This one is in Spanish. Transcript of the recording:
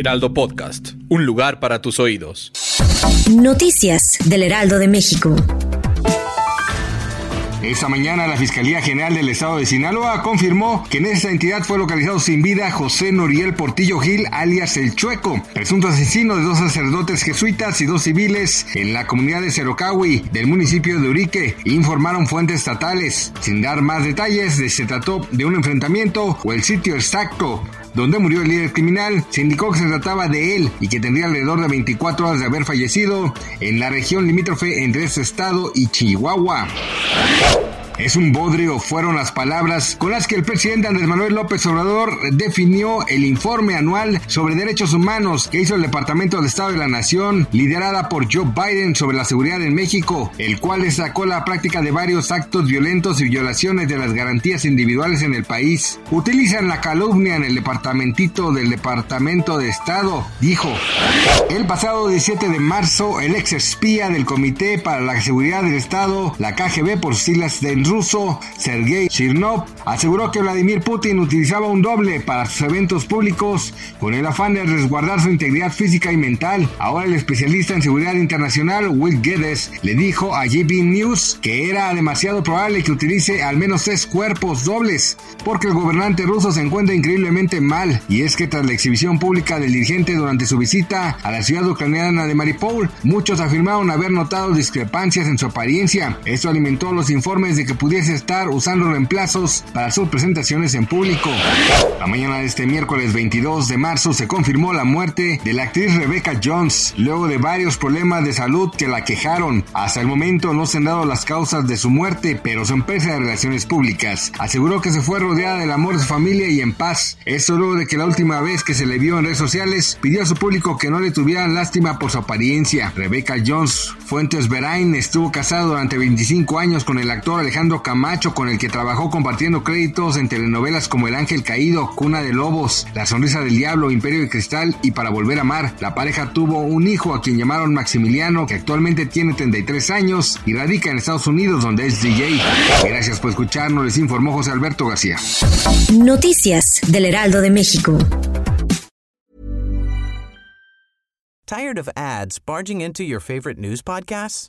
Heraldo Podcast, un lugar para tus oídos. Noticias del Heraldo de México. Esta mañana la Fiscalía General del Estado de Sinaloa confirmó que en esa entidad fue localizado sin vida José Noriel Portillo Gil, alias El Chueco, presunto asesino de dos sacerdotes jesuitas y dos civiles en la comunidad de Cerocahui del municipio de Urique, informaron fuentes estatales. Sin dar más detalles, se trató de un enfrentamiento o el sitio exacto donde murió el líder criminal, se indicó que se trataba de él y que tendría alrededor de 24 horas de haber fallecido en la región limítrofe entre ese estado y Chihuahua. Es un bodrio, fueron las palabras con las que el presidente Andrés Manuel López Obrador definió el informe anual sobre derechos humanos que hizo el Departamento de Estado de la Nación, liderada por Joe Biden sobre la seguridad en México, el cual destacó la práctica de varios actos violentos y violaciones de las garantías individuales en el país. Utilizan la calumnia en el departamentito del Departamento de Estado, dijo. El pasado 17 de marzo, el ex espía del Comité para la Seguridad del Estado, la KGB por siglas de ruso Sergei Chirnov aseguró que Vladimir Putin utilizaba un doble para sus eventos públicos con el afán de resguardar su integridad física y mental. Ahora el especialista en seguridad internacional Will Geddes le dijo a GB News que era demasiado probable que utilice al menos tres cuerpos dobles porque el gobernante ruso se encuentra increíblemente mal y es que tras la exhibición pública del dirigente durante su visita a la ciudad ucraniana de Mariupol, muchos afirmaron haber notado discrepancias en su apariencia. Esto alimentó los informes de que pudiese estar usando reemplazos para sus presentaciones en público. La mañana de este miércoles 22 de marzo se confirmó la muerte de la actriz Rebecca Jones, luego de varios problemas de salud que la quejaron. Hasta el momento no se han dado las causas de su muerte, pero su empresa de relaciones públicas aseguró que se fue rodeada del amor de su familia y en paz. Esto luego de que la última vez que se le vio en redes sociales pidió a su público que no le tuvieran lástima por su apariencia. Rebecca Jones Fuentes Verain estuvo casado durante 25 años con el actor Alejandro Camacho, con el que trabajó compartiendo créditos en telenovelas como El Ángel Caído, Cuna de Lobos, La Sonrisa del Diablo, Imperio de Cristal y Para Volver a Amar. La pareja tuvo un hijo a quien llamaron Maximiliano, que actualmente tiene 33 años y radica en Estados Unidos, donde es DJ. Gracias por escucharnos, les informó José Alberto García. Noticias del Heraldo de México. Tired of ads barging into your favorite news podcasts?